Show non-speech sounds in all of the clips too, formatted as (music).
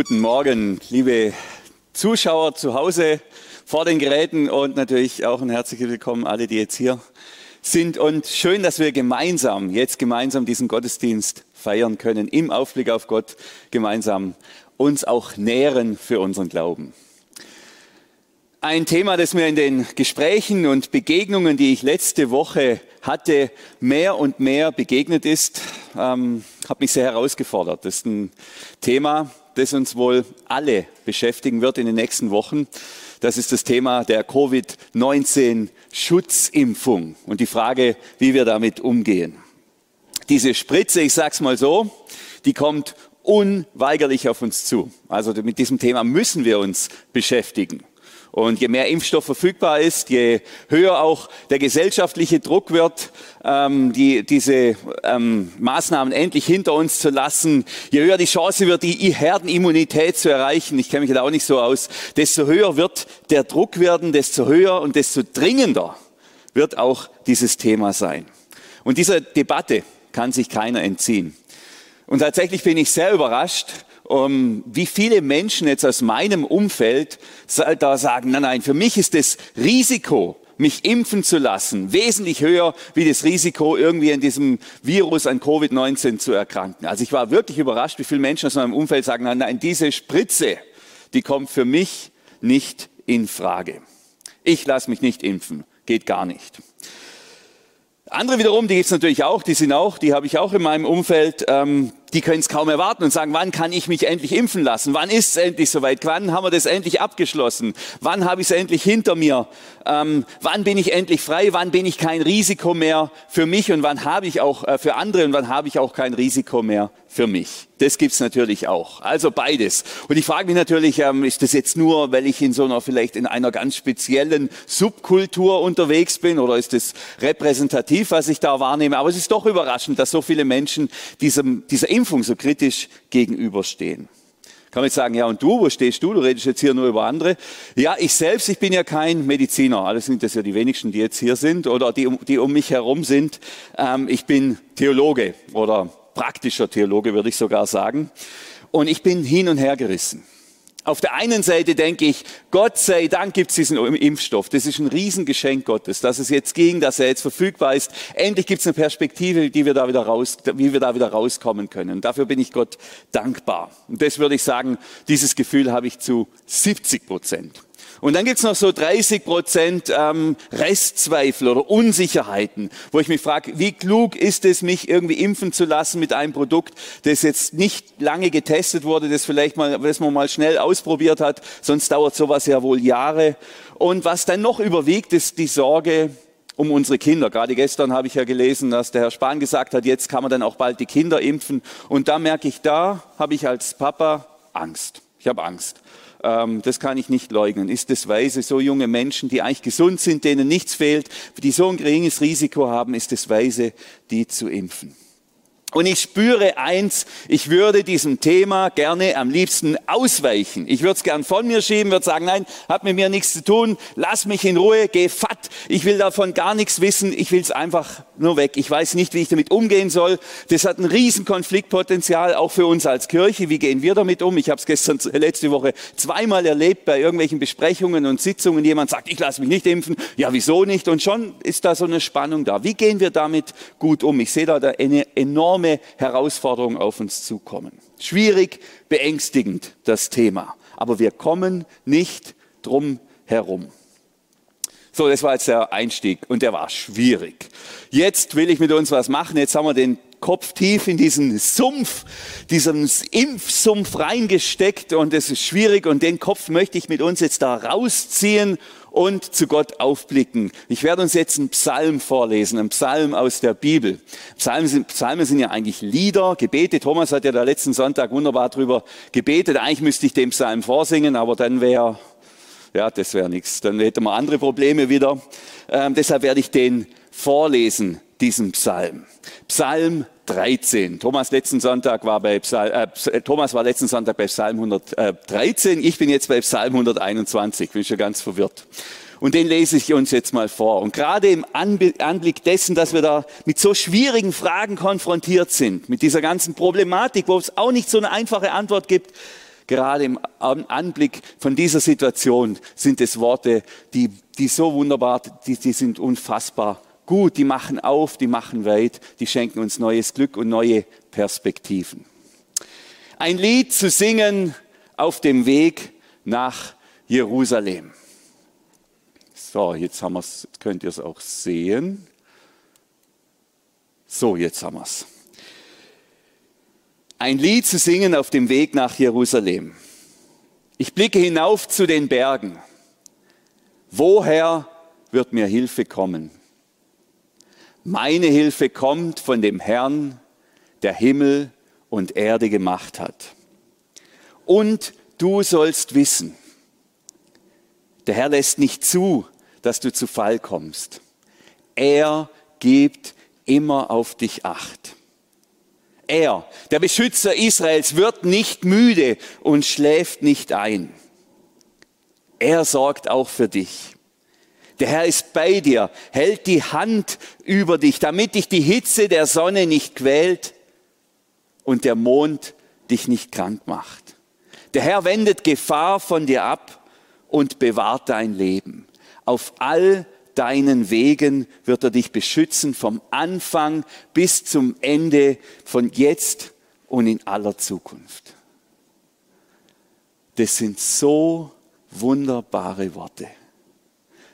Guten Morgen, liebe Zuschauer zu Hause vor den Geräten und natürlich auch ein herzliches Willkommen alle, die jetzt hier sind. Und schön, dass wir gemeinsam, jetzt gemeinsam diesen Gottesdienst feiern können, im Aufblick auf Gott gemeinsam uns auch nähren für unseren Glauben. Ein Thema, das mir in den Gesprächen und Begegnungen, die ich letzte Woche hatte, mehr und mehr begegnet ist, ähm, hat mich sehr herausgefordert. Das ist ein Thema, das uns wohl alle beschäftigen wird in den nächsten Wochen. Das ist das Thema der Covid-19-Schutzimpfung und die Frage, wie wir damit umgehen. Diese Spritze, ich sag's mal so, die kommt unweigerlich auf uns zu. Also mit diesem Thema müssen wir uns beschäftigen. Und je mehr Impfstoff verfügbar ist, je höher auch der gesellschaftliche Druck wird, ähm, die, diese ähm, Maßnahmen endlich hinter uns zu lassen, je höher die Chance wird, die Herdenimmunität zu erreichen, ich kenne mich da auch nicht so aus, desto höher wird der Druck werden, desto höher und desto dringender wird auch dieses Thema sein. Und dieser Debatte kann sich keiner entziehen. Und tatsächlich bin ich sehr überrascht, um, wie viele Menschen jetzt aus meinem Umfeld da sagen, nein, nein, für mich ist das Risiko, mich impfen zu lassen, wesentlich höher wie das Risiko, irgendwie an diesem Virus, an Covid-19 zu erkranken. Also ich war wirklich überrascht, wie viele Menschen aus meinem Umfeld sagen, nein, nein, diese Spritze, die kommt für mich nicht in Frage. Ich lasse mich nicht impfen, geht gar nicht. Andere wiederum, die gibt es natürlich auch, die sind auch, die habe ich auch in meinem Umfeld, ähm, die können es kaum erwarten und sagen, wann kann ich mich endlich impfen lassen? Wann ist es endlich soweit? Wann haben wir das endlich abgeschlossen? Wann habe ich es endlich hinter mir? Ähm, wann bin ich endlich frei? Wann bin ich kein Risiko mehr für mich und wann habe ich auch äh, für andere und wann habe ich auch kein Risiko mehr für mich? Das gibt's natürlich auch. Also beides. Und ich frage mich natürlich, ähm, ist das jetzt nur, weil ich in so einer vielleicht in einer ganz speziellen Subkultur unterwegs bin oder ist das repräsentativ, was ich da wahrnehme? Aber es ist doch überraschend, dass so viele Menschen diesem, dieser Impfung so kritisch gegenüberstehen. Kann man jetzt sagen, ja, und du, wo stehst du? Du redest jetzt hier nur über andere. Ja, ich selbst, ich bin ja kein Mediziner. Alles sind das ja die wenigsten, die jetzt hier sind oder die, die um mich herum sind. Ähm, ich bin Theologe oder praktischer Theologe, würde ich sogar sagen. Und ich bin hin und her gerissen. Auf der einen Seite denke ich, Gott sei Dank gibt es diesen Impfstoff. Das ist ein Riesengeschenk Gottes, dass es jetzt ging, dass er jetzt verfügbar ist. Endlich gibt es eine Perspektive, die wir da wieder raus, wie wir da wieder rauskommen können. Dafür bin ich Gott dankbar. Und das würde ich sagen, dieses Gefühl habe ich zu 70 Prozent. Und dann gibt's noch so 30 Prozent ähm, Restzweifel oder Unsicherheiten, wo ich mich frage, wie klug ist es, mich irgendwie impfen zu lassen mit einem Produkt, das jetzt nicht lange getestet wurde, das vielleicht mal, das man mal schnell ausprobiert hat, sonst dauert sowas ja wohl Jahre. Und was dann noch überwiegt, ist die Sorge, um unsere Kinder. Gerade gestern habe ich ja gelesen, dass der Herr Spahn gesagt hat, jetzt kann man dann auch bald die Kinder impfen. Und da merke ich, da habe ich als Papa Angst. Ich habe Angst ähm, das kann ich nicht leugnen, ist es weise, so junge Menschen, die eigentlich gesund sind, denen nichts fehlt, die so ein geringes Risiko haben, ist es weise, die zu impfen. Und ich spüre eins, ich würde diesem Thema gerne am liebsten ausweichen. Ich würde es gern von mir schieben, würde sagen, nein, hat mit mir nichts zu tun, lass mich in Ruhe, geh fatt, ich will davon gar nichts wissen, ich will es einfach nur weg. Ich weiß nicht, wie ich damit umgehen soll. Das hat ein riesen Konfliktpotenzial, auch für uns als Kirche. Wie gehen wir damit um? Ich habe es gestern, (laughs) letzte Woche zweimal erlebt bei irgendwelchen Besprechungen und Sitzungen. Jemand sagt, ich lasse mich nicht impfen. Ja, wieso nicht? Und schon ist da so eine Spannung da. Wie gehen wir damit gut um? Ich sehe da eine enorme enorme Herausforderungen auf uns zukommen. Schwierig, beängstigend das Thema. Aber wir kommen nicht drum herum. So, das war jetzt der Einstieg und der war schwierig. Jetzt will ich mit uns was machen. Jetzt haben wir den Kopf tief in diesen Sumpf, diesen Impfsumpf reingesteckt und es ist schwierig und den Kopf möchte ich mit uns jetzt da rausziehen und zu Gott aufblicken. Ich werde uns jetzt einen Psalm vorlesen, einen Psalm aus der Bibel. Psalmen sind, Psalmen sind ja eigentlich Lieder, Gebete. Thomas hat ja da letzten Sonntag wunderbar drüber gebetet. Eigentlich müsste ich den Psalm vorsingen, aber dann wäre, ja, das wäre nichts. Dann hätten wir andere Probleme wieder. Ähm, deshalb werde ich den vorlesen, diesen Psalm. Psalm 13. Thomas letzten Sonntag war bei Psalm, äh, Thomas war letzten Sonntag bei Psalm 113. Ich bin jetzt bei Psalm 121. Bin schon ganz verwirrt. Und den lese ich uns jetzt mal vor. Und gerade im Anblick dessen, dass wir da mit so schwierigen Fragen konfrontiert sind, mit dieser ganzen Problematik, wo es auch nicht so eine einfache Antwort gibt, gerade im Anblick von dieser Situation sind es Worte, die, die so wunderbar, die, die sind unfassbar gut, die machen auf, die machen weit, die schenken uns neues Glück und neue Perspektiven. Ein Lied zu singen auf dem Weg nach Jerusalem. So, jetzt haben wir's, könnt ihr es auch sehen. So, jetzt haben wir es. Ein Lied zu singen auf dem Weg nach Jerusalem. Ich blicke hinauf zu den Bergen. Woher wird mir Hilfe kommen? Meine Hilfe kommt von dem Herrn, der Himmel und Erde gemacht hat. Und du sollst wissen, der Herr lässt nicht zu, dass du zu Fall kommst. Er gibt immer auf dich acht. Er, der Beschützer Israels, wird nicht müde und schläft nicht ein. Er sorgt auch für dich. Der Herr ist bei dir, hält die Hand über dich, damit dich die Hitze der Sonne nicht quält und der Mond dich nicht krank macht. Der Herr wendet Gefahr von dir ab und bewahrt dein Leben. Auf all deinen Wegen wird er dich beschützen vom Anfang bis zum Ende von jetzt und in aller Zukunft. Das sind so wunderbare Worte.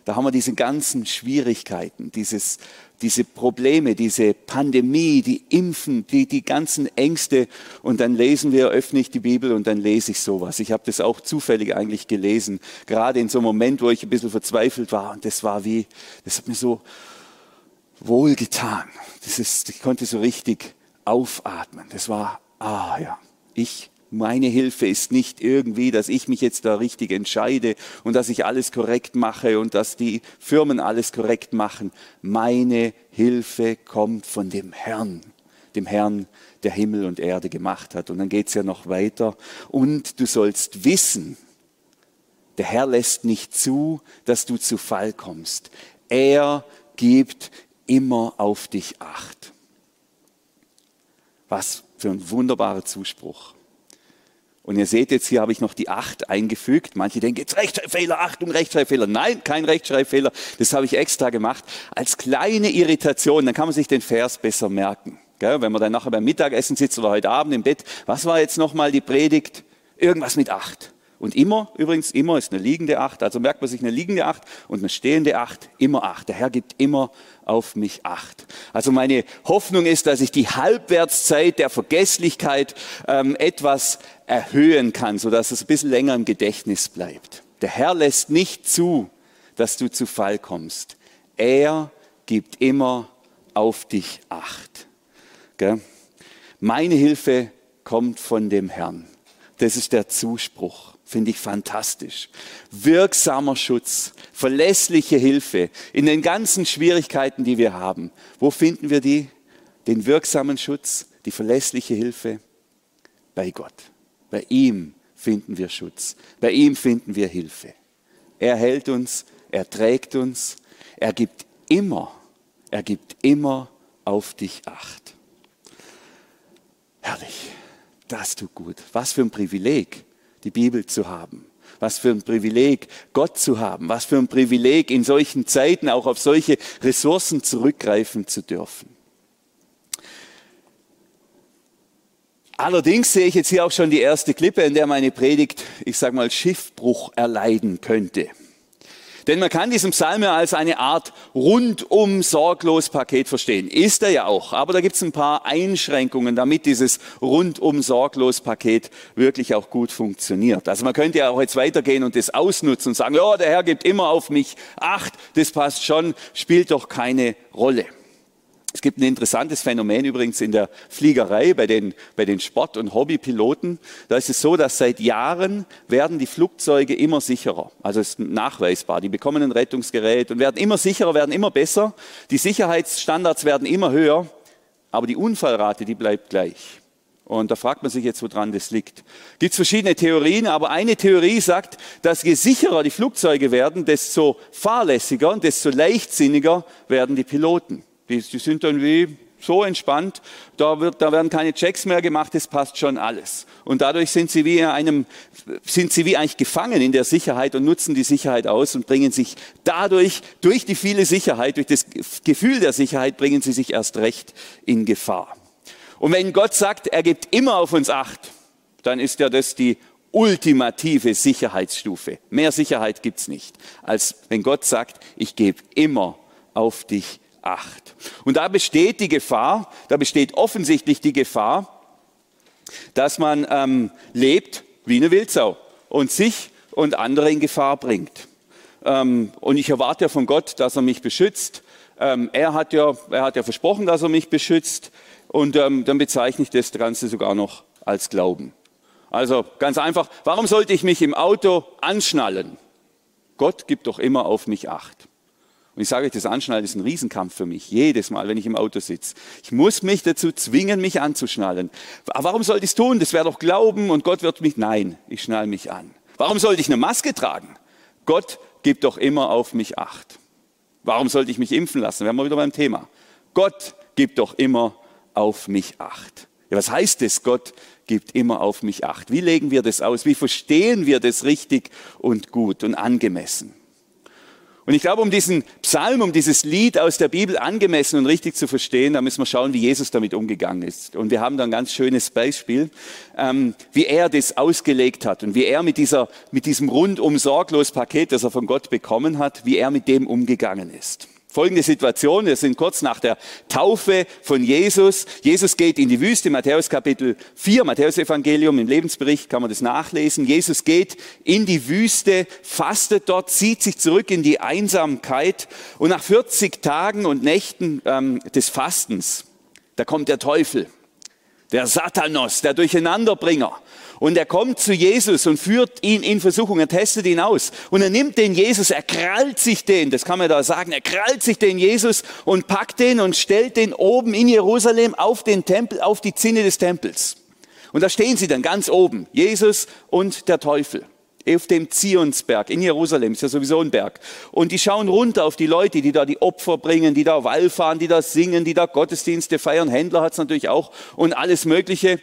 Da haben wir diese ganzen Schwierigkeiten, dieses, diese Probleme, diese Pandemie, die Impfen, die, die ganzen Ängste. Und dann lesen wir, öffne ich die Bibel und dann lese ich sowas. Ich habe das auch zufällig eigentlich gelesen, gerade in so einem Moment, wo ich ein bisschen verzweifelt war. Und das war wie, das hat mir so wohlgetan. Das ist, ich konnte so richtig aufatmen. Das war, ah ja, ich meine Hilfe ist nicht irgendwie, dass ich mich jetzt da richtig entscheide und dass ich alles korrekt mache und dass die Firmen alles korrekt machen. Meine Hilfe kommt von dem Herrn, dem Herrn, der Himmel und Erde gemacht hat. Und dann geht es ja noch weiter. Und du sollst wissen, der Herr lässt nicht zu, dass du zu Fall kommst. Er gibt immer auf dich acht. Was für ein wunderbarer Zuspruch. Und ihr seht jetzt, hier habe ich noch die 8 eingefügt. Manche denken, jetzt Rechtschreibfehler, Achtung, Rechtschreibfehler. Nein, kein Rechtschreibfehler. Das habe ich extra gemacht. Als kleine Irritation, dann kann man sich den Vers besser merken. Gell? Wenn man dann nachher beim Mittagessen sitzt oder heute Abend im Bett. Was war jetzt nochmal die Predigt? Irgendwas mit 8. Und immer, übrigens, immer ist eine liegende Acht. Also merkt man sich eine liegende Acht und eine stehende Acht, immer Acht. Der Herr gibt immer auf mich Acht. Also meine Hoffnung ist, dass ich die Halbwertszeit der Vergesslichkeit ähm, etwas erhöhen kann, sodass es ein bisschen länger im Gedächtnis bleibt. Der Herr lässt nicht zu, dass du zu Fall kommst. Er gibt immer auf dich Acht. Gell? Meine Hilfe kommt von dem Herrn. Das ist der Zuspruch. Finde ich fantastisch. Wirksamer Schutz, verlässliche Hilfe in den ganzen Schwierigkeiten, die wir haben. Wo finden wir die? Den wirksamen Schutz, die verlässliche Hilfe? Bei Gott. Bei ihm finden wir Schutz. Bei ihm finden wir Hilfe. Er hält uns, er trägt uns, er gibt immer, er gibt immer auf dich Acht. Herrlich, das tut gut. Was für ein Privileg die Bibel zu haben. Was für ein Privileg, Gott zu haben. Was für ein Privileg, in solchen Zeiten auch auf solche Ressourcen zurückgreifen zu dürfen. Allerdings sehe ich jetzt hier auch schon die erste Klippe, in der meine Predigt, ich sage mal, Schiffbruch erleiden könnte. Denn man kann diesen Psalm ja als eine Art rundum sorglos Paket verstehen. Ist er ja auch. Aber da gibt es ein paar Einschränkungen, damit dieses rundum sorglos Paket wirklich auch gut funktioniert. Also man könnte ja auch jetzt weitergehen und das ausnutzen und sagen, ja, der Herr gibt immer auf mich Acht. Das passt schon, spielt doch keine Rolle. Es gibt ein interessantes Phänomen übrigens in der Fliegerei bei den, bei den Sport- und Hobbypiloten. Da ist es so, dass seit Jahren werden die Flugzeuge immer sicherer. Also es ist nachweisbar. Die bekommen ein Rettungsgerät und werden immer sicherer, werden immer besser. Die Sicherheitsstandards werden immer höher, aber die Unfallrate, die bleibt gleich. Und da fragt man sich jetzt, woran das liegt. Gibt es verschiedene Theorien, aber eine Theorie sagt, dass je sicherer die Flugzeuge werden, desto fahrlässiger und desto leichtsinniger werden die Piloten. Die, die sind dann wie so entspannt, da, wird, da werden keine Checks mehr gemacht, es passt schon alles. Und dadurch sind sie wie einem, sind sie wie eigentlich gefangen in der Sicherheit und nutzen die Sicherheit aus und bringen sich dadurch, durch die viele Sicherheit, durch das Gefühl der Sicherheit, bringen sie sich erst recht in Gefahr. Und wenn Gott sagt, er gibt immer auf uns Acht, dann ist ja das die ultimative Sicherheitsstufe. Mehr Sicherheit gibt's nicht, als wenn Gott sagt, ich gebe immer auf dich Acht. Und da besteht die Gefahr, da besteht offensichtlich die Gefahr, dass man ähm, lebt wie eine Wildsau und sich und andere in Gefahr bringt. Ähm, und ich erwarte ja von Gott, dass er mich beschützt. Ähm, er, hat ja, er hat ja versprochen, dass er mich beschützt. Und ähm, dann bezeichne ich das Ganze sogar noch als Glauben. Also ganz einfach, warum sollte ich mich im Auto anschnallen? Gott gibt doch immer auf mich Acht. Und ich sage euch, das Anschnallen ist ein Riesenkampf für mich, jedes Mal, wenn ich im Auto sitze. Ich muss mich dazu zwingen, mich anzuschnallen. Warum sollte ich es tun? Das wäre doch Glauben und Gott wird mich, nein, ich schnall mich an. Warum sollte ich eine Maske tragen? Gott gibt doch immer auf mich Acht. Warum sollte ich mich impfen lassen? Wären wir wieder beim Thema. Gott gibt doch immer auf mich Acht. Ja, was heißt es? Gott gibt immer auf mich Acht. Wie legen wir das aus? Wie verstehen wir das richtig und gut und angemessen? Und ich glaube, um diesen Psalm, um dieses Lied aus der Bibel angemessen und richtig zu verstehen, da müssen wir schauen, wie Jesus damit umgegangen ist. Und wir haben da ein ganz schönes Beispiel, ähm, wie er das ausgelegt hat und wie er mit, dieser, mit diesem rundum sorglos Paket, das er von Gott bekommen hat, wie er mit dem umgegangen ist. Folgende Situation, wir sind kurz nach der Taufe von Jesus. Jesus geht in die Wüste, Matthäus Kapitel 4, Matthäus Evangelium, im Lebensbericht kann man das nachlesen. Jesus geht in die Wüste, fastet dort, zieht sich zurück in die Einsamkeit und nach 40 Tagen und Nächten ähm, des Fastens, da kommt der Teufel, der Satanos, der Durcheinanderbringer. Und er kommt zu Jesus und führt ihn in Versuchung, er testet ihn aus. Und er nimmt den Jesus, er krallt sich den, das kann man da sagen, er krallt sich den Jesus und packt den und stellt den oben in Jerusalem auf den Tempel, auf die Zinne des Tempels. Und da stehen sie dann ganz oben, Jesus und der Teufel auf dem Zionsberg in Jerusalem, ist ja sowieso ein Berg. Und die schauen runter auf die Leute, die da die Opfer bringen, die da Wallfahren, die da singen, die da Gottesdienste feiern. Händler hat's natürlich auch und alles Mögliche.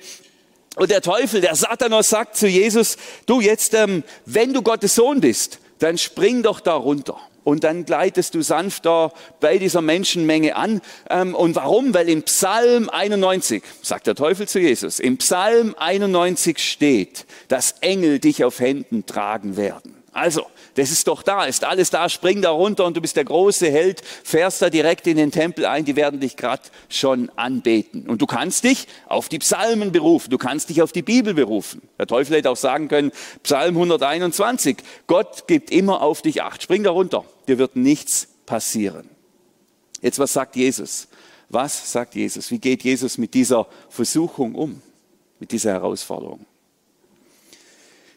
Und der Teufel, der Satanos sagt zu Jesus, du jetzt, ähm, wenn du Gottes Sohn bist, dann spring doch da runter. Und dann gleitest du sanft da bei dieser Menschenmenge an. Ähm, und warum? Weil im Psalm 91, sagt der Teufel zu Jesus, im Psalm 91 steht, dass Engel dich auf Händen tragen werden. Also, das ist doch da, ist alles da, spring da runter und du bist der große Held, fährst da direkt in den Tempel ein, die werden dich gerade schon anbeten. Und du kannst dich auf die Psalmen berufen, du kannst dich auf die Bibel berufen. Der Teufel hätte auch sagen können, Psalm 121, Gott gibt immer auf dich Acht, spring da runter, dir wird nichts passieren. Jetzt, was sagt Jesus? Was sagt Jesus? Wie geht Jesus mit dieser Versuchung um, mit dieser Herausforderung?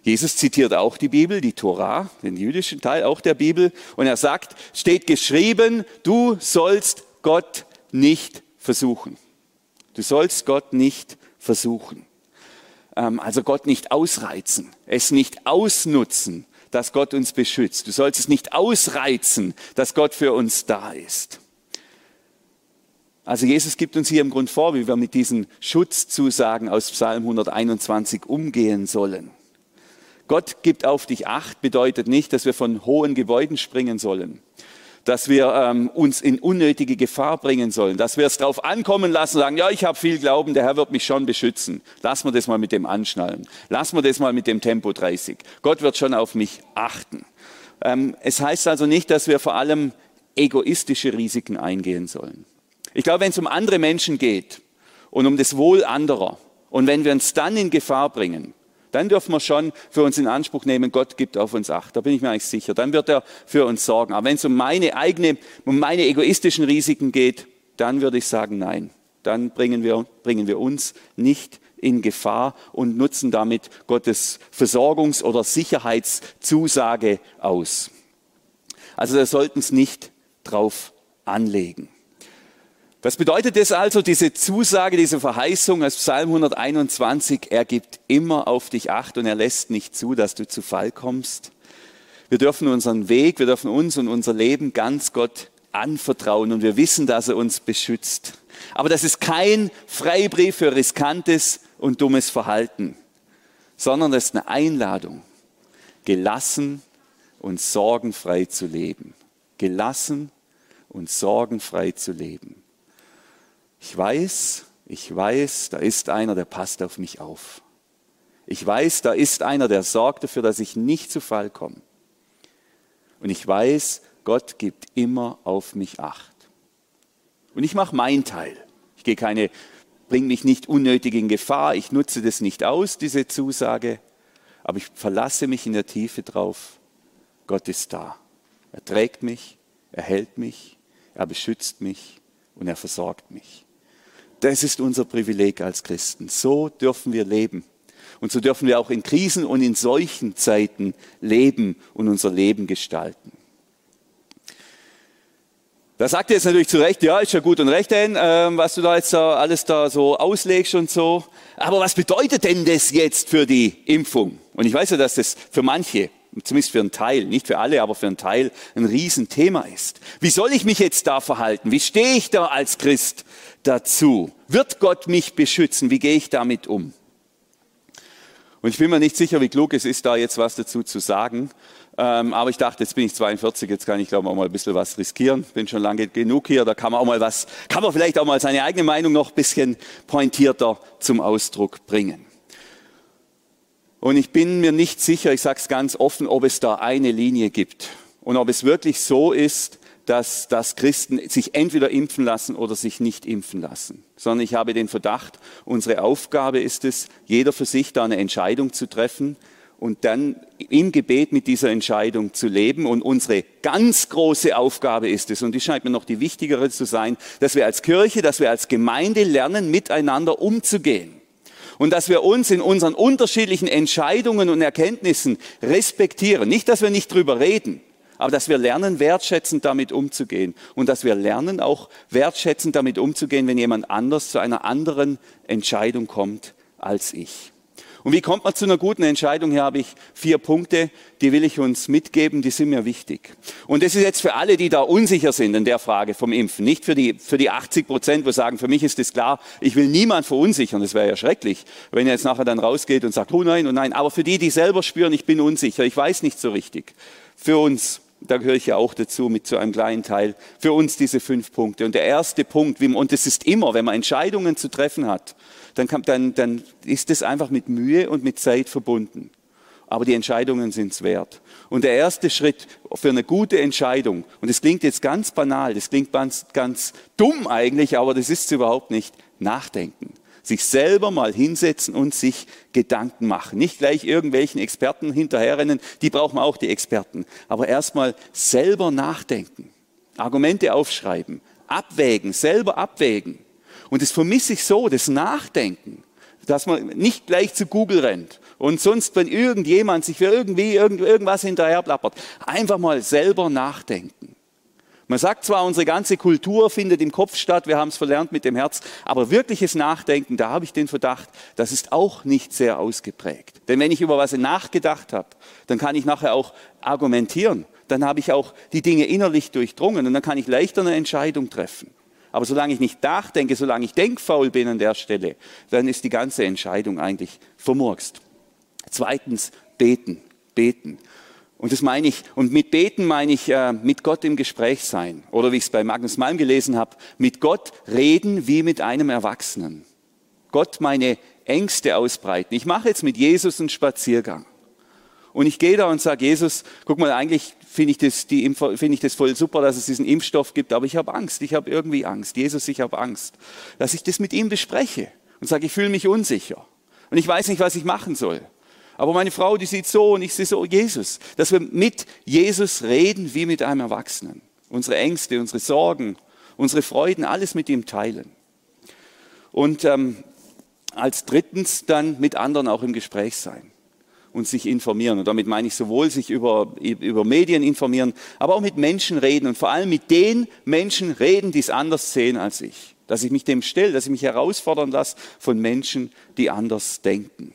Jesus zitiert auch die Bibel, die Torah, den jüdischen Teil auch der Bibel. Und er sagt, steht geschrieben, du sollst Gott nicht versuchen. Du sollst Gott nicht versuchen. Ähm, also Gott nicht ausreizen, es nicht ausnutzen, dass Gott uns beschützt. Du sollst es nicht ausreizen, dass Gott für uns da ist. Also Jesus gibt uns hier im Grund vor, wie wir mit diesen Schutzzusagen aus Psalm 121 umgehen sollen. Gott gibt auf dich Acht bedeutet nicht, dass wir von hohen Gebäuden springen sollen, dass wir ähm, uns in unnötige Gefahr bringen sollen, dass wir es darauf ankommen lassen, sagen, ja, ich habe viel Glauben, der Herr wird mich schon beschützen. Lass wir das mal mit dem anschnallen. Lass wir das mal mit dem Tempo 30. Gott wird schon auf mich achten. Ähm, es heißt also nicht, dass wir vor allem egoistische Risiken eingehen sollen. Ich glaube, wenn es um andere Menschen geht und um das Wohl anderer und wenn wir uns dann in Gefahr bringen, dann dürfen wir schon für uns in Anspruch nehmen, Gott gibt auf uns Acht. Da bin ich mir eigentlich sicher. Dann wird er für uns sorgen. Aber wenn es um meine eigene, um meine egoistischen Risiken geht, dann würde ich sagen, nein. Dann bringen wir, bringen wir uns nicht in Gefahr und nutzen damit Gottes Versorgungs- oder Sicherheitszusage aus. Also wir sollten es nicht drauf anlegen. Was bedeutet das also, diese Zusage, diese Verheißung aus Psalm 121? Er gibt immer auf dich Acht und er lässt nicht zu, dass du zu Fall kommst. Wir dürfen unseren Weg, wir dürfen uns und unser Leben ganz Gott anvertrauen und wir wissen, dass er uns beschützt. Aber das ist kein Freibrief für riskantes und dummes Verhalten, sondern das ist eine Einladung, gelassen und sorgenfrei zu leben. Gelassen und sorgenfrei zu leben. Ich weiß, ich weiß, da ist einer, der passt auf mich auf. Ich weiß, da ist einer, der sorgt dafür, dass ich nicht zu Fall komme. Und ich weiß, Gott gibt immer auf mich Acht. Und ich mache meinen Teil. Ich gehe keine, bringe mich nicht unnötig in Gefahr. Ich nutze das nicht aus, diese Zusage. Aber ich verlasse mich in der Tiefe drauf. Gott ist da. Er trägt mich, er hält mich, er beschützt mich und er versorgt mich. Das ist unser Privileg als Christen. So dürfen wir leben. Und so dürfen wir auch in Krisen und in solchen Zeiten leben und unser Leben gestalten. Da sagt er jetzt natürlich zu Recht, ja, ist ja gut und recht, denn, äh, was du da jetzt da alles da so auslegst und so. Aber was bedeutet denn das jetzt für die Impfung? Und ich weiß ja, dass das für manche, zumindest für einen Teil, nicht für alle, aber für einen Teil ein Riesenthema ist. Wie soll ich mich jetzt da verhalten? Wie stehe ich da als Christ dazu? Wird Gott mich beschützen? Wie gehe ich damit um? Und ich bin mir nicht sicher, wie klug es ist, da jetzt was dazu zu sagen. Ähm, aber ich dachte, jetzt bin ich 42, jetzt kann ich glaube ich auch mal ein bisschen was riskieren. Bin schon lange genug hier, da kann man auch mal was, kann man vielleicht auch mal seine eigene Meinung noch ein bisschen pointierter zum Ausdruck bringen. Und ich bin mir nicht sicher, ich sage es ganz offen, ob es da eine Linie gibt und ob es wirklich so ist, dass, dass Christen sich entweder impfen lassen oder sich nicht impfen lassen, sondern ich habe den Verdacht, unsere Aufgabe ist es, jeder für sich da eine Entscheidung zu treffen und dann im Gebet mit dieser Entscheidung zu leben. Und unsere ganz große Aufgabe ist es, und die scheint mir noch die wichtigere zu sein, dass wir als Kirche, dass wir als Gemeinde lernen, miteinander umzugehen. Und dass wir uns in unseren unterschiedlichen Entscheidungen und Erkenntnissen respektieren. Nicht, dass wir nicht drüber reden, aber dass wir lernen, wertschätzend damit umzugehen und dass wir lernen, auch wertschätzend damit umzugehen, wenn jemand anders zu einer anderen Entscheidung kommt als ich. Und wie kommt man zu einer guten Entscheidung? Hier habe ich vier Punkte, die will ich uns mitgeben, die sind mir wichtig. Und das ist jetzt für alle, die da unsicher sind in der Frage vom Impfen. Nicht für die, für die 80 Prozent, wo sagen, für mich ist es klar, ich will niemand verunsichern. Das wäre ja schrecklich, wenn er jetzt nachher dann rausgeht und sagt, oh nein, oh nein. Aber für die, die selber spüren, ich bin unsicher, ich weiß nicht so richtig. Für uns da gehöre ich ja auch dazu mit so einem kleinen Teil, für uns diese fünf Punkte. Und der erste Punkt, und es ist immer, wenn man Entscheidungen zu treffen hat, dann, kann, dann, dann ist es einfach mit Mühe und mit Zeit verbunden. Aber die Entscheidungen sind es wert. Und der erste Schritt für eine gute Entscheidung, und das klingt jetzt ganz banal, das klingt ganz, ganz dumm eigentlich, aber das ist es überhaupt nicht, nachdenken sich selber mal hinsetzen und sich Gedanken machen. Nicht gleich irgendwelchen Experten hinterherrennen, die brauchen auch die Experten. Aber erstmal selber nachdenken, Argumente aufschreiben, abwägen, selber abwägen. Und das vermisse ich so, das Nachdenken, dass man nicht gleich zu Google rennt und sonst, wenn irgendjemand sich für irgendwie irgendwas hinterher plappert, einfach mal selber nachdenken. Man sagt zwar, unsere ganze Kultur findet im Kopf statt, wir haben es verlernt mit dem Herz, aber wirkliches Nachdenken, da habe ich den Verdacht, das ist auch nicht sehr ausgeprägt. Denn wenn ich über was nachgedacht habe, dann kann ich nachher auch argumentieren, dann habe ich auch die Dinge innerlich durchdrungen und dann kann ich leichter eine Entscheidung treffen. Aber solange ich nicht nachdenke, solange ich denkfaul bin an der Stelle, dann ist die ganze Entscheidung eigentlich vermurkst. Zweitens, beten, beten. Und das meine ich, und mit beten meine ich äh, mit Gott im Gespräch sein. Oder wie ich es bei Magnus Malm gelesen habe, mit Gott reden wie mit einem Erwachsenen. Gott meine Ängste ausbreiten. Ich mache jetzt mit Jesus einen Spaziergang. Und ich gehe da und sage, Jesus, guck mal, eigentlich finde ich, das, find ich das voll super, dass es diesen Impfstoff gibt, aber ich habe Angst, ich habe irgendwie Angst. Jesus, ich habe Angst. Dass ich das mit ihm bespreche und sage, ich fühle mich unsicher. Und ich weiß nicht, was ich machen soll. Aber meine Frau, die sieht so und ich sehe so Jesus. Dass wir mit Jesus reden wie mit einem Erwachsenen. Unsere Ängste, unsere Sorgen, unsere Freuden, alles mit ihm teilen. Und ähm, als drittens dann mit anderen auch im Gespräch sein und sich informieren. Und damit meine ich sowohl sich über, über Medien informieren, aber auch mit Menschen reden und vor allem mit den Menschen reden, die es anders sehen als ich. Dass ich mich dem stelle, dass ich mich herausfordern lasse von Menschen, die anders denken.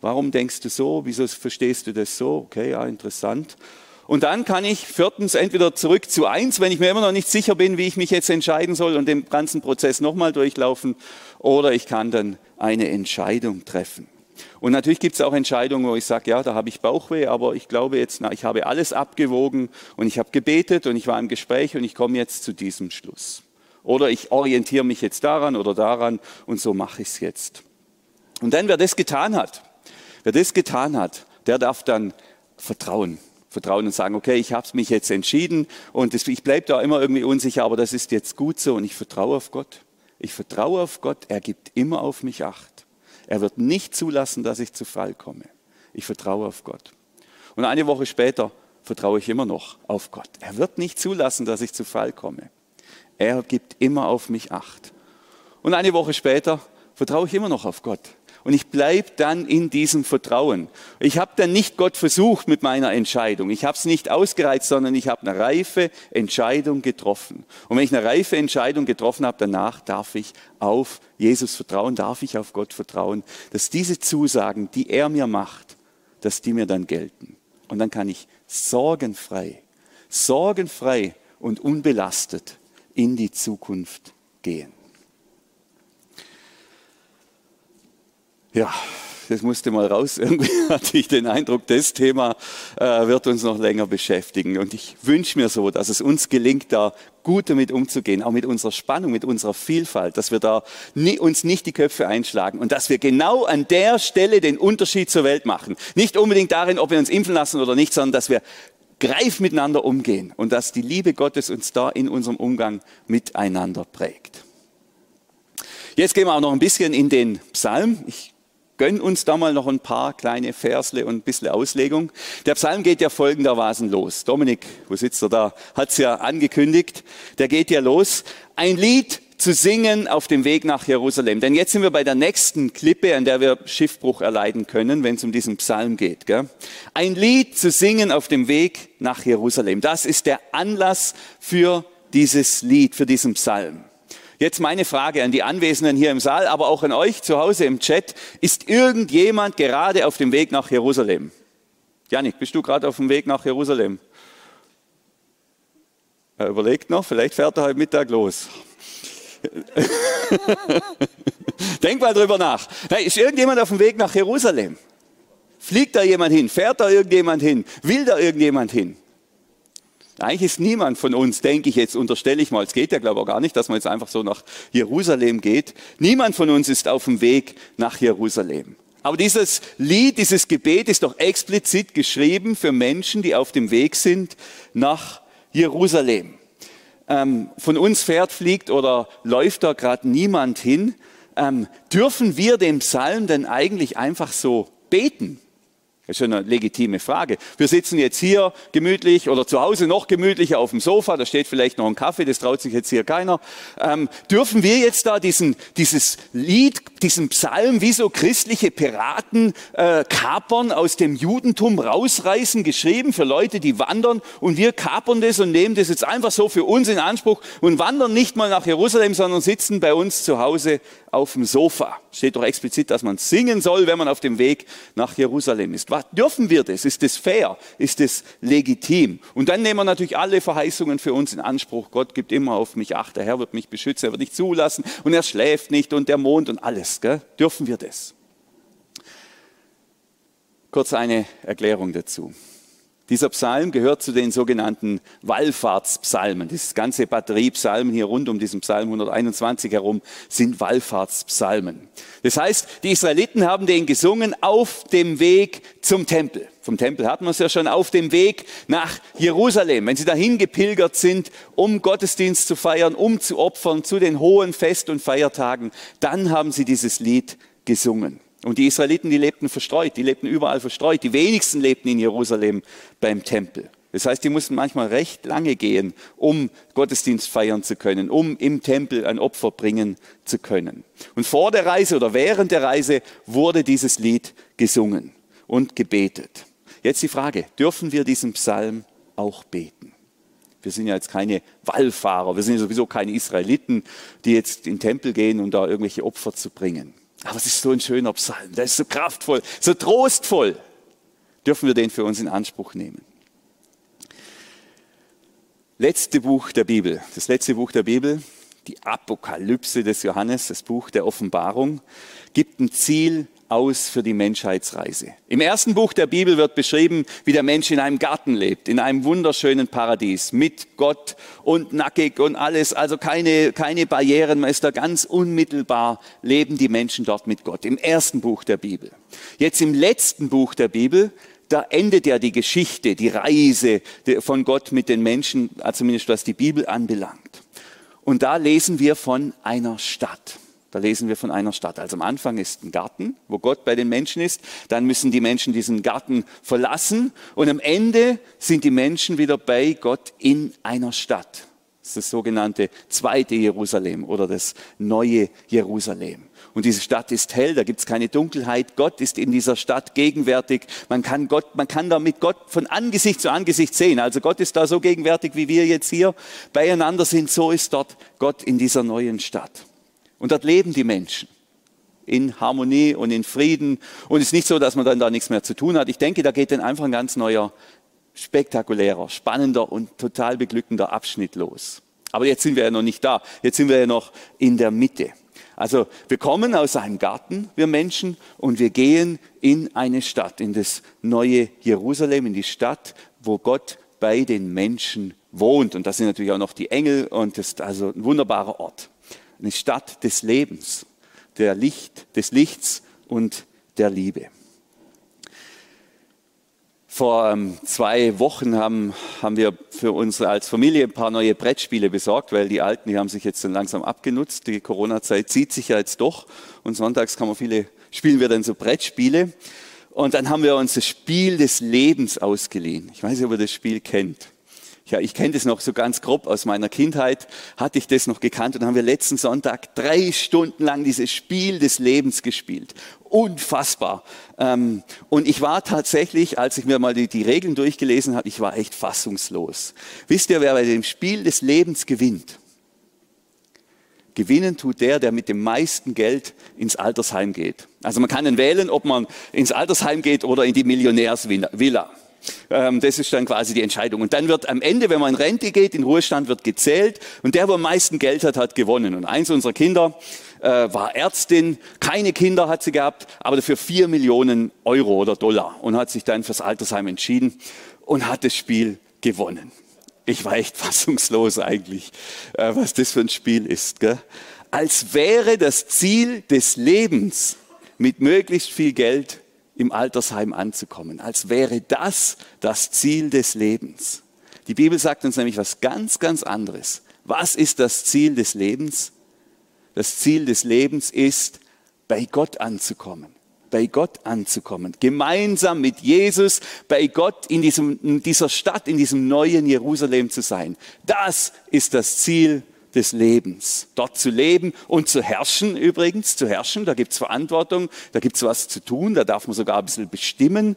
Warum denkst du so? Wieso verstehst du das so? Okay, ja, interessant. Und dann kann ich viertens entweder zurück zu eins, wenn ich mir immer noch nicht sicher bin, wie ich mich jetzt entscheiden soll und den ganzen Prozess nochmal durchlaufen, oder ich kann dann eine Entscheidung treffen. Und natürlich gibt es auch Entscheidungen, wo ich sage, ja, da habe ich Bauchweh, aber ich glaube jetzt, na, ich habe alles abgewogen und ich habe gebetet und ich war im Gespräch und ich komme jetzt zu diesem Schluss. Oder ich orientiere mich jetzt daran oder daran und so mache ich es jetzt. Und dann, wer das getan hat, wer das getan hat, der darf dann vertrauen. Vertrauen und sagen, okay, ich habe mich jetzt entschieden und ich bleibe da immer irgendwie unsicher, aber das ist jetzt gut so und ich vertraue auf Gott. Ich vertraue auf Gott, er gibt immer auf mich Acht. Er wird nicht zulassen, dass ich zu Fall komme. Ich vertraue auf Gott. Und eine Woche später vertraue ich immer noch auf Gott. Er wird nicht zulassen, dass ich zu Fall komme. Er gibt immer auf mich Acht. Und eine Woche später vertraue ich immer noch auf Gott. Und ich bleibe dann in diesem Vertrauen. Ich habe dann nicht Gott versucht mit meiner Entscheidung. Ich habe es nicht ausgereizt, sondern ich habe eine reife Entscheidung getroffen. Und wenn ich eine reife Entscheidung getroffen habe, danach darf ich auf Jesus vertrauen, darf ich auf Gott vertrauen, dass diese Zusagen, die er mir macht, dass die mir dann gelten. Und dann kann ich sorgenfrei, sorgenfrei und unbelastet in die Zukunft gehen. Ja, das musste mal raus. (laughs) Irgendwie hatte ich den Eindruck, das Thema äh, wird uns noch länger beschäftigen. Und ich wünsche mir so, dass es uns gelingt, da gut damit umzugehen, auch mit unserer Spannung, mit unserer Vielfalt, dass wir da nie, uns nicht die Köpfe einschlagen und dass wir genau an der Stelle den Unterschied zur Welt machen. Nicht unbedingt darin, ob wir uns impfen lassen oder nicht, sondern dass wir greif miteinander umgehen und dass die Liebe Gottes uns da in unserem Umgang miteinander prägt. Jetzt gehen wir auch noch ein bisschen in den Psalm. Ich gönn uns da mal noch ein paar kleine Versle und ein bisschen Auslegung. Der Psalm geht ja folgendermaßen los. Dominik, wo sitzt er da? Hat es ja angekündigt. Der geht ja los. Ein Lied zu singen auf dem Weg nach Jerusalem. Denn jetzt sind wir bei der nächsten Klippe, an der wir Schiffbruch erleiden können, wenn es um diesen Psalm geht. Gell? Ein Lied zu singen auf dem Weg nach Jerusalem. Das ist der Anlass für dieses Lied, für diesen Psalm. Jetzt meine Frage an die Anwesenden hier im Saal, aber auch an euch zu Hause im Chat. Ist irgendjemand gerade auf dem Weg nach Jerusalem? Janik, bist du gerade auf dem Weg nach Jerusalem? Er überlegt noch, vielleicht fährt er heute Mittag los. (laughs) Denk mal drüber nach. Ist irgendjemand auf dem Weg nach Jerusalem? Fliegt da jemand hin? Fährt da irgendjemand hin? Will da irgendjemand hin? Eigentlich ist niemand von uns, denke ich jetzt, unterstelle ich mal, es geht ja glaube ich auch gar nicht, dass man jetzt einfach so nach Jerusalem geht. Niemand von uns ist auf dem Weg nach Jerusalem. Aber dieses Lied, dieses Gebet ist doch explizit geschrieben für Menschen, die auf dem Weg sind nach Jerusalem. Ähm, von uns fährt, fliegt oder läuft da gerade niemand hin. Ähm, dürfen wir dem Psalm denn eigentlich einfach so beten? Das ist schon eine legitime Frage. Wir sitzen jetzt hier gemütlich oder zu Hause noch gemütlicher auf dem Sofa, da steht vielleicht noch ein Kaffee, das traut sich jetzt hier keiner. Ähm, dürfen wir jetzt da diesen, dieses Lied, diesen Psalm wie so christliche Piraten äh, kapern, aus dem Judentum rausreißen, geschrieben für Leute, die wandern und wir kapern das und nehmen das jetzt einfach so für uns in Anspruch und wandern nicht mal nach Jerusalem, sondern sitzen bei uns zu Hause auf dem Sofa. Steht doch explizit, dass man singen soll, wenn man auf dem Weg nach Jerusalem ist. Was, dürfen wir das? Ist das fair? Ist das legitim? Und dann nehmen wir natürlich alle Verheißungen für uns in Anspruch. Gott gibt immer auf mich Acht. Der Herr wird mich beschützen. Er wird nicht zulassen. Und er schläft nicht. Und der Mond und alles. Gell? Dürfen wir das? Kurz eine Erklärung dazu. Dieser Psalm gehört zu den sogenannten Wallfahrtspsalmen. Das ganze Batterie Psalmen hier rund um diesen Psalm 121 herum sind Wallfahrtspsalmen. Das heißt, die Israeliten haben den gesungen auf dem Weg zum Tempel. Vom Tempel hatten wir es ja schon, auf dem Weg nach Jerusalem. Wenn sie dahin gepilgert sind, um Gottesdienst zu feiern, um zu opfern zu den hohen Fest- und Feiertagen, dann haben sie dieses Lied gesungen. Und die Israeliten, die lebten verstreut, die lebten überall verstreut. Die wenigsten lebten in Jerusalem beim Tempel. Das heißt, die mussten manchmal recht lange gehen, um Gottesdienst feiern zu können, um im Tempel ein Opfer bringen zu können. Und vor der Reise oder während der Reise wurde dieses Lied gesungen und gebetet. Jetzt die Frage, dürfen wir diesen Psalm auch beten? Wir sind ja jetzt keine Wallfahrer, wir sind sowieso keine Israeliten, die jetzt in den Tempel gehen, um da irgendwelche Opfer zu bringen. Aber es ist so ein schöner Psalm, der ist so kraftvoll, so trostvoll. Dürfen wir den für uns in Anspruch nehmen? Letzte Buch der Bibel, das letzte Buch der Bibel, die Apokalypse des Johannes, das Buch der Offenbarung, gibt ein Ziel aus für die Menschheitsreise. Im ersten Buch der Bibel wird beschrieben, wie der Mensch in einem Garten lebt, in einem wunderschönen Paradies, mit Gott und nackig und alles, also keine, keine Barrieren, man ist da ganz unmittelbar, leben die Menschen dort mit Gott. Im ersten Buch der Bibel. Jetzt im letzten Buch der Bibel da endet ja die Geschichte, die Reise von Gott mit den Menschen, zumindest was die Bibel anbelangt. Und da lesen wir von einer Stadt. Da lesen wir von einer Stadt. Also am Anfang ist ein Garten, wo Gott bei den Menschen ist. Dann müssen die Menschen diesen Garten verlassen. Und am Ende sind die Menschen wieder bei Gott in einer Stadt. Das ist das sogenannte zweite Jerusalem oder das neue Jerusalem. Und diese Stadt ist hell, da gibt es keine Dunkelheit. Gott ist in dieser Stadt gegenwärtig. Man kann Gott, man kann da mit Gott von Angesicht zu Angesicht sehen. Also Gott ist da so gegenwärtig, wie wir jetzt hier beieinander sind. So ist dort Gott in dieser neuen Stadt. Und dort leben die Menschen in Harmonie und in Frieden. Und es ist nicht so, dass man dann da nichts mehr zu tun hat. Ich denke, da geht dann einfach ein ganz neuer, spektakulärer, spannender und total beglückender Abschnitt los. Aber jetzt sind wir ja noch nicht da. Jetzt sind wir ja noch in der Mitte. Also wir kommen aus einem Garten, wir Menschen, und wir gehen in eine Stadt, in das neue Jerusalem, in die Stadt, wo Gott bei den Menschen wohnt. Und das sind natürlich auch noch die Engel und das ist also ein wunderbarer Ort. Eine Stadt des Lebens, der Licht, des Lichts und der Liebe. Vor ähm, zwei Wochen haben, haben wir für uns als Familie ein paar neue Brettspiele besorgt, weil die alten, die haben sich jetzt dann langsam abgenutzt. Die Corona-Zeit zieht sich ja jetzt doch und sonntags kann man viele, spielen wir dann so Brettspiele. Und dann haben wir uns das Spiel des Lebens ausgeliehen. Ich weiß nicht, ob ihr das Spiel kennt. Ja, ich kenne das noch so ganz grob aus meiner Kindheit, hatte ich das noch gekannt und dann haben wir letzten Sonntag drei Stunden lang dieses Spiel des Lebens gespielt. Unfassbar. Ähm, und ich war tatsächlich, als ich mir mal die, Regeln durchgelesen habe, ich war echt fassungslos. Wisst ihr, wer bei dem Spiel des Lebens gewinnt? Gewinnen tut der, der mit dem meisten Geld ins Altersheim geht. Also man kann dann wählen, ob man ins Altersheim geht oder in die Millionärsvilla. Ähm, das ist dann quasi die Entscheidung. Und dann wird am Ende, wenn man in Rente geht, in Ruhestand wird gezählt und der, wo am meisten Geld hat, hat gewonnen. Und eins unserer Kinder äh, war Ärztin, keine Kinder hat sie gehabt, aber dafür vier Millionen Euro oder Dollar und hat sich dann fürs Altersheim entschieden und hat das Spiel gewonnen. Ich war echt (laughs) fassungslos eigentlich, äh, was das für ein Spiel ist. Gell? Als wäre das Ziel des Lebens mit möglichst viel Geld im Altersheim anzukommen, als wäre das das Ziel des Lebens. Die Bibel sagt uns nämlich was ganz, ganz anderes. Was ist das Ziel des Lebens? Das Ziel des Lebens ist, bei Gott anzukommen. Bei Gott anzukommen. Gemeinsam mit Jesus bei Gott in, diesem, in dieser Stadt, in diesem neuen Jerusalem zu sein. Das ist das Ziel des Lebens. Dort zu leben und zu herrschen übrigens, zu herrschen, da gibt es Verantwortung, da gibt es was zu tun, da darf man sogar ein bisschen bestimmen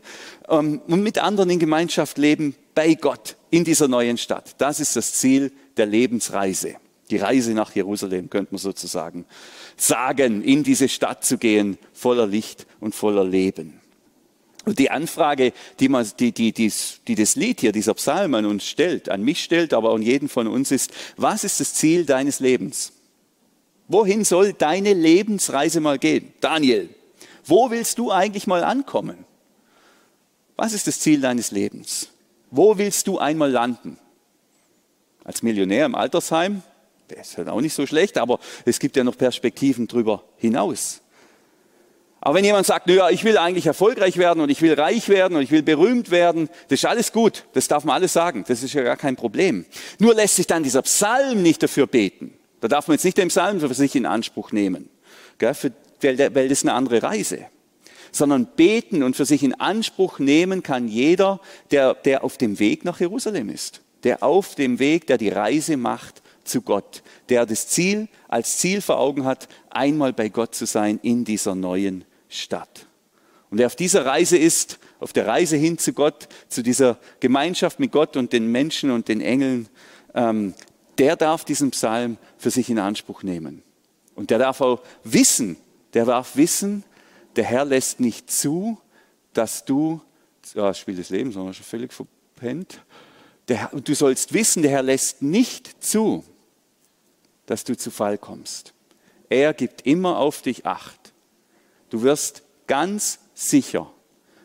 ähm, und mit anderen in Gemeinschaft leben bei Gott in dieser neuen Stadt. Das ist das Ziel der Lebensreise. Die Reise nach Jerusalem könnte man sozusagen sagen, in diese Stadt zu gehen, voller Licht und voller Leben. Und die Anfrage, die, man, die, die, die, die das Lied hier, dieser Psalm an uns stellt, an mich stellt, aber an jeden von uns ist, was ist das Ziel deines Lebens? Wohin soll deine Lebensreise mal gehen? Daniel, wo willst du eigentlich mal ankommen? Was ist das Ziel deines Lebens? Wo willst du einmal landen? Als Millionär im Altersheim? Das ist halt auch nicht so schlecht, aber es gibt ja noch Perspektiven darüber hinaus. Aber wenn jemand sagt, naja, ich will eigentlich erfolgreich werden und ich will reich werden und ich will berühmt werden, das ist alles gut, das darf man alles sagen, das ist ja gar kein Problem. Nur lässt sich dann dieser Psalm nicht dafür beten. Da darf man jetzt nicht den Psalm für sich in Anspruch nehmen, gell, für, weil, weil das ist eine andere Reise. Sondern beten und für sich in Anspruch nehmen kann jeder, der, der auf dem Weg nach Jerusalem ist. Der auf dem Weg, der die Reise macht zu Gott, der das Ziel als Ziel vor Augen hat, einmal bei Gott zu sein in dieser neuen Stadt. Und wer auf dieser Reise ist, auf der Reise hin zu Gott, zu dieser Gemeinschaft mit Gott und den Menschen und den Engeln, ähm, der darf diesen Psalm für sich in Anspruch nehmen. Und der darf auch wissen, der darf wissen, der Herr lässt nicht zu, dass du, ja, Spiel des Lebens, haben schon völlig verpennt, Der, du sollst wissen, der Herr lässt nicht zu, dass du zu Fall kommst. Er gibt immer auf dich Acht. Du wirst ganz sicher,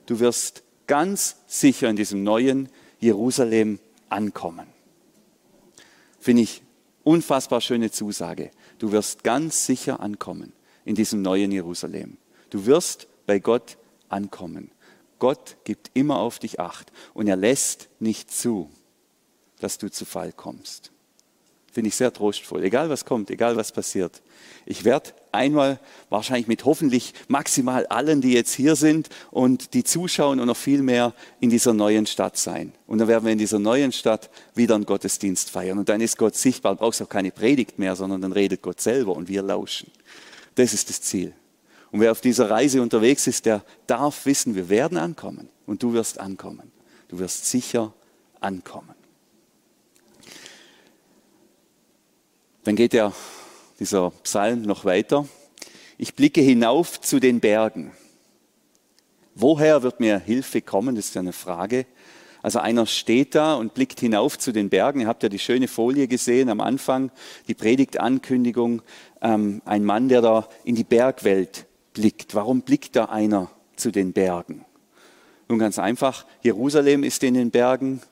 du wirst ganz sicher in diesem neuen Jerusalem ankommen. Finde ich unfassbar schöne Zusage. Du wirst ganz sicher ankommen in diesem neuen Jerusalem. Du wirst bei Gott ankommen. Gott gibt immer auf dich Acht und er lässt nicht zu, dass du zu Fall kommst. Finde ich sehr trostvoll. Egal was kommt, egal was passiert. Ich werde einmal wahrscheinlich mit hoffentlich maximal allen, die jetzt hier sind und die zuschauen und noch viel mehr in dieser neuen Stadt sein. Und dann werden wir in dieser neuen Stadt wieder einen Gottesdienst feiern. Und dann ist Gott sichtbar, brauchst auch keine Predigt mehr, sondern dann redet Gott selber und wir lauschen. Das ist das Ziel. Und wer auf dieser Reise unterwegs ist, der darf wissen, wir werden ankommen. Und du wirst ankommen. Du wirst sicher ankommen. Dann geht der, dieser Psalm noch weiter. Ich blicke hinauf zu den Bergen. Woher wird mir Hilfe kommen? Das ist ja eine Frage. Also einer steht da und blickt hinauf zu den Bergen. Ihr habt ja die schöne Folie gesehen am Anfang, die Predigtankündigung. Ähm, ein Mann, der da in die Bergwelt blickt. Warum blickt da einer zu den Bergen? Nun ganz einfach, Jerusalem ist in den Bergen,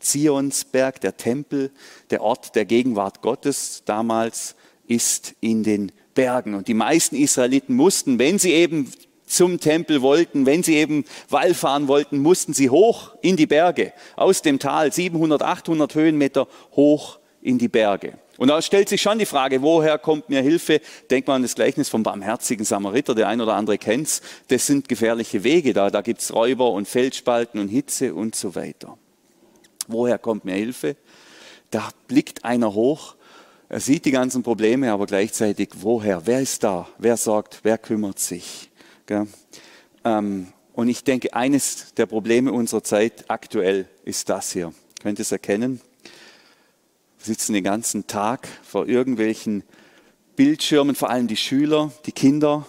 Zionsberg, der Tempel, der Ort der Gegenwart Gottes damals ist in den Bergen. Und die meisten Israeliten mussten, wenn sie eben zum Tempel wollten, wenn sie eben wallfahren wollten, mussten sie hoch in die Berge, aus dem Tal, 700, 800 Höhenmeter hoch in die Berge. Und da stellt sich schon die Frage, woher kommt mir Hilfe? Denkt man an das Gleichnis vom barmherzigen Samariter, der ein oder andere kennt's. Das sind gefährliche Wege da. Da gibt's Räuber und Felsspalten und Hitze und so weiter. Woher kommt mir Hilfe? Da blickt einer hoch, er sieht die ganzen Probleme, aber gleichzeitig, woher? Wer ist da? Wer sorgt? Wer kümmert sich? Ähm, und ich denke, eines der Probleme unserer Zeit aktuell ist das hier. Könnt ihr es erkennen? Wir sitzen den ganzen Tag vor irgendwelchen Bildschirmen, vor allem die Schüler, die Kinder,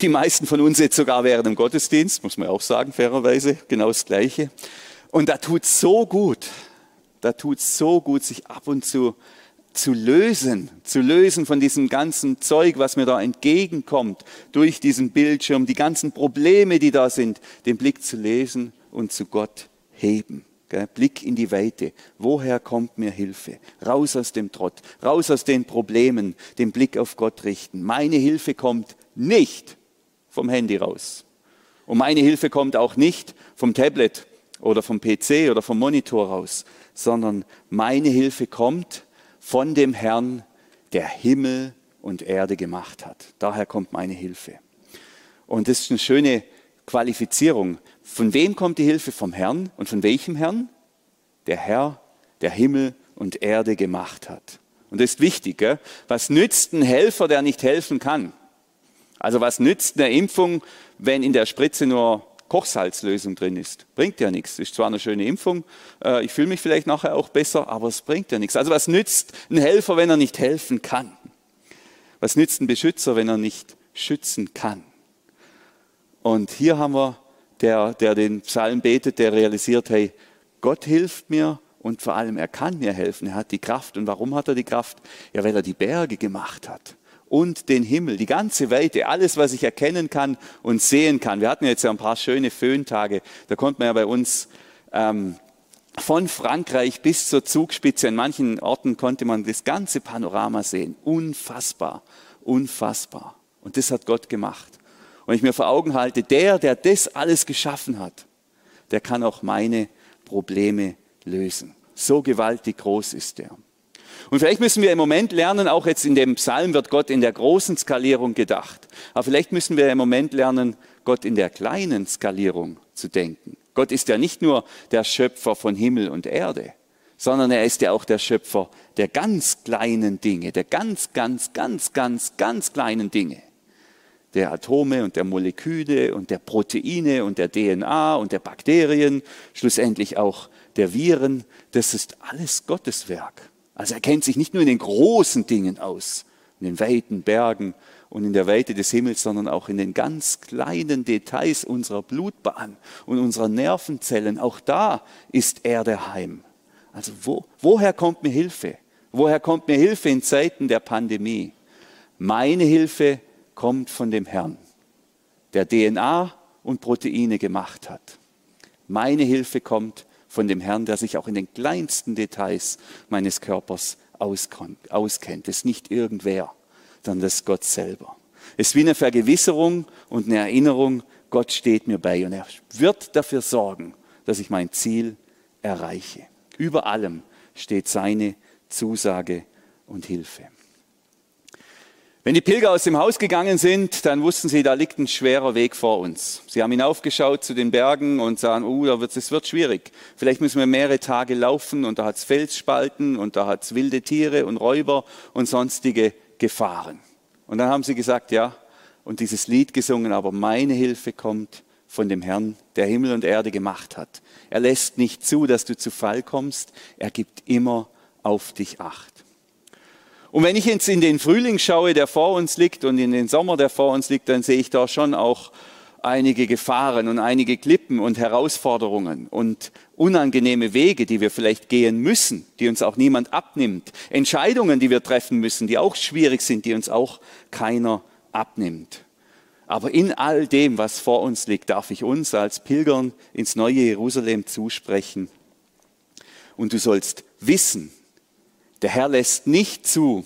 die meisten von uns jetzt sogar während dem Gottesdienst, muss man auch sagen, fairerweise, genau das Gleiche. Und da tut so gut, da tut so gut, sich ab und zu zu lösen, zu lösen von diesem ganzen Zeug, was mir da entgegenkommt, durch diesen Bildschirm, die ganzen Probleme, die da sind, den Blick zu lesen und zu Gott heben. Blick in die Weite. Woher kommt mir Hilfe? Raus aus dem Trott, raus aus den Problemen, den Blick auf Gott richten. Meine Hilfe kommt nicht vom Handy raus. Und meine Hilfe kommt auch nicht vom Tablet oder vom PC oder vom Monitor raus, sondern meine Hilfe kommt von dem Herrn, der Himmel und Erde gemacht hat. Daher kommt meine Hilfe. Und das ist eine schöne Qualifizierung. Von wem kommt die Hilfe? Vom Herrn. Und von welchem Herrn? Der Herr, der Himmel und Erde gemacht hat. Und das ist wichtig. Gell? Was nützt ein Helfer, der nicht helfen kann? Also was nützt eine Impfung, wenn in der Spritze nur Kochsalzlösung drin ist. Bringt ja nichts. Ist zwar eine schöne Impfung, äh, ich fühle mich vielleicht nachher auch besser, aber es bringt ja nichts. Also was nützt ein Helfer, wenn er nicht helfen kann? Was nützt ein Beschützer, wenn er nicht schützen kann? Und hier haben wir der, der den Psalm betet, der realisiert, hey, Gott hilft mir und vor allem er kann mir helfen. Er hat die Kraft. Und warum hat er die Kraft? Ja, weil er die Berge gemacht hat und den Himmel, die ganze Weite, alles, was ich erkennen kann und sehen kann. Wir hatten jetzt ja ein paar schöne Föhntage, da konnte man ja bei uns ähm, von Frankreich bis zur Zugspitze, in manchen Orten konnte man das ganze Panorama sehen. Unfassbar, unfassbar. Und das hat Gott gemacht. Und ich mir vor Augen halte, der, der das alles geschaffen hat, der kann auch meine Probleme lösen. So gewaltig groß ist er. Und vielleicht müssen wir im Moment lernen, auch jetzt in dem Psalm wird Gott in der großen Skalierung gedacht. Aber vielleicht müssen wir im Moment lernen, Gott in der kleinen Skalierung zu denken. Gott ist ja nicht nur der Schöpfer von Himmel und Erde, sondern er ist ja auch der Schöpfer der ganz kleinen Dinge, der ganz, ganz, ganz, ganz, ganz kleinen Dinge. Der Atome und der Moleküle und der Proteine und der DNA und der Bakterien, schlussendlich auch der Viren. Das ist alles Gottes Werk. Also er kennt sich nicht nur in den großen Dingen aus, in den weiten Bergen und in der Weite des Himmels, sondern auch in den ganz kleinen Details unserer Blutbahn und unserer Nervenzellen. Auch da ist er der Heim. Also wo, woher kommt mir Hilfe? Woher kommt mir Hilfe in Zeiten der Pandemie? Meine Hilfe kommt von dem Herrn, der DNA und Proteine gemacht hat. Meine Hilfe kommt von dem Herrn, der sich auch in den kleinsten Details meines Körpers auskennt. Es ist nicht irgendwer, sondern das ist Gott selber. Es ist wie eine Vergewisserung und eine Erinnerung, Gott steht mir bei und er wird dafür sorgen, dass ich mein Ziel erreiche. Über allem steht seine Zusage und Hilfe. Wenn die Pilger aus dem Haus gegangen sind, dann wussten sie, da liegt ein schwerer Weg vor uns. Sie haben hinaufgeschaut zu den Bergen und sahen, oh, da wird, es wird schwierig. Vielleicht müssen wir mehrere Tage laufen und da hat es Felsspalten und da hat es wilde Tiere und Räuber und sonstige Gefahren. Und dann haben sie gesagt, ja, und dieses Lied gesungen, aber meine Hilfe kommt von dem Herrn, der Himmel und Erde gemacht hat. Er lässt nicht zu, dass du zu Fall kommst. Er gibt immer auf dich Acht. Und wenn ich jetzt in den Frühling schaue, der vor uns liegt, und in den Sommer, der vor uns liegt, dann sehe ich da schon auch einige Gefahren und einige Klippen und Herausforderungen und unangenehme Wege, die wir vielleicht gehen müssen, die uns auch niemand abnimmt. Entscheidungen, die wir treffen müssen, die auch schwierig sind, die uns auch keiner abnimmt. Aber in all dem, was vor uns liegt, darf ich uns als Pilgern ins neue Jerusalem zusprechen. Und du sollst wissen, der Herr lässt nicht zu,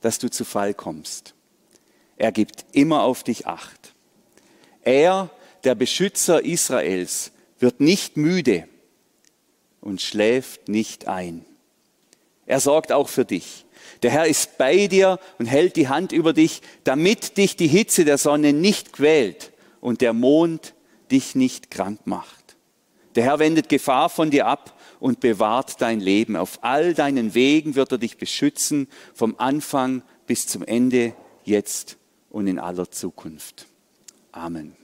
dass du zu Fall kommst. Er gibt immer auf dich acht. Er, der Beschützer Israels, wird nicht müde und schläft nicht ein. Er sorgt auch für dich. Der Herr ist bei dir und hält die Hand über dich, damit dich die Hitze der Sonne nicht quält und der Mond dich nicht krank macht. Der Herr wendet Gefahr von dir ab und bewahrt dein Leben. Auf all deinen Wegen wird er dich beschützen, vom Anfang bis zum Ende, jetzt und in aller Zukunft. Amen.